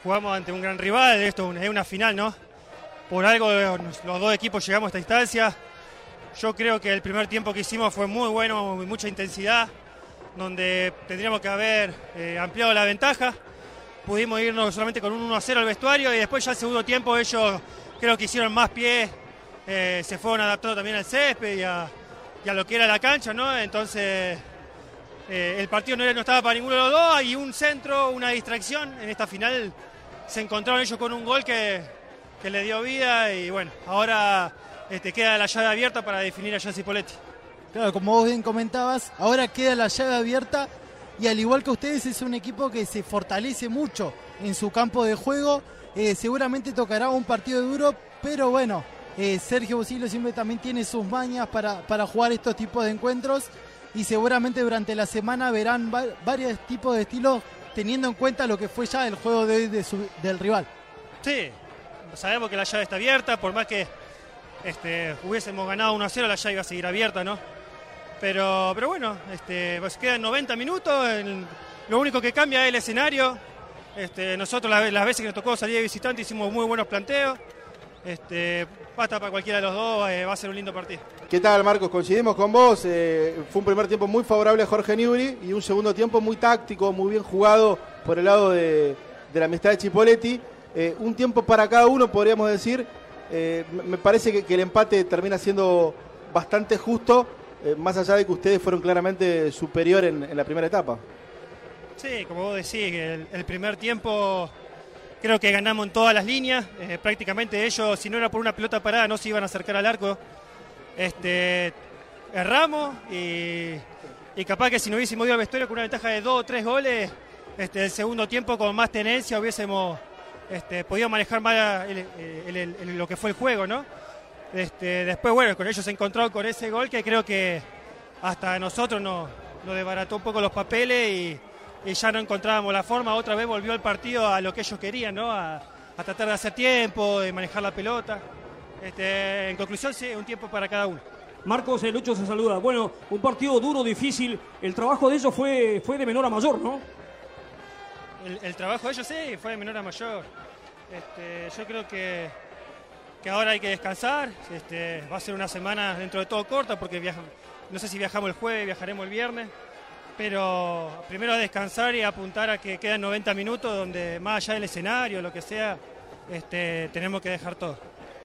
Jugamos ante un gran rival, esto es una final, ¿no? Por algo los dos equipos llegamos a esta instancia. Yo creo que el primer tiempo que hicimos fue muy bueno, mucha intensidad, donde tendríamos que haber eh, ampliado la ventaja. Pudimos irnos solamente con un 1 0 al vestuario y después ya el segundo tiempo ellos creo que hicieron más pie, eh, se fueron adaptando también al césped y a, lo que era la cancha, ¿no? Entonces eh, el partido no, no estaba para ninguno de los dos y un centro, una distracción en esta final se encontraron ellos con un gol que, le dio vida y bueno, ahora este, queda la llave abierta para definir a Jansi Poletti. Claro, como vos bien comentabas, ahora queda la llave abierta y al igual que ustedes es un equipo que se fortalece mucho en su campo de juego. Eh, seguramente tocará un partido duro, pero bueno, eh, Sergio Busillo siempre también tiene sus mañas para, para jugar estos tipos de encuentros y seguramente durante la semana verán varios tipos de estilos teniendo en cuenta lo que fue ya el juego de hoy del rival. Sí, sabemos que la llave está abierta, por más que este, hubiésemos ganado 1 a 0, la llave iba a seguir abierta, ¿no? Pero, pero bueno, este, pues quedan 90 minutos, lo único que cambia es el escenario. Este, nosotros las, las veces que nos tocó salir de visitante hicimos muy buenos planteos. Este, basta para cualquiera de los dos, eh, va a ser un lindo partido. ¿Qué tal, Marcos? Coincidimos con vos. Eh, fue un primer tiempo muy favorable a Jorge Newry y un segundo tiempo muy táctico, muy bien jugado por el lado de, la amistad de Chipoletti. Eh, un tiempo para cada uno, podríamos decir. me parece que, el empate termina siendo bastante justo, más allá de que ustedes fueron claramente superior en, la primera etapa. Sí, como vos decís, el, el primer tiempo Creo que ganamos en todas las líneas. Eh, prácticamente ellos, si no era por una pelota parada, no se iban a acercar al arco. Este, erramos y, capaz que si no hubiésemos ido al vestuario con una ventaja de dos o tres goles, este, el segundo tiempo con más tenencia hubiésemos este, podido manejar más lo que fue el juego, ¿no? Este, después, bueno, con ellos se encontró con ese gol que creo que hasta nosotros nos, nos desbarató un poco los papeles y y ya no encontrábamos la forma, otra vez volvió el partido a lo que ellos querían, ¿no? A, tratar de hacer tiempo, de manejar la pelota. Este, en conclusión, sí, un tiempo para cada uno. Marcos, el Lucho se saluda. Bueno, un partido duro, difícil. El trabajo de ellos fue, fue de menor a mayor, ¿no? El, trabajo de ellos sí, fue de menor a mayor. Este, yo creo que, que ahora hay que descansar. Este, va a ser una semana dentro de todo corta porque no sé si viajamos el jueves, viajaremos el viernes pero primero descansar y apuntar a que quedan 90 minutos donde más allá del escenario, lo que sea, este, tenemos que dejar todo.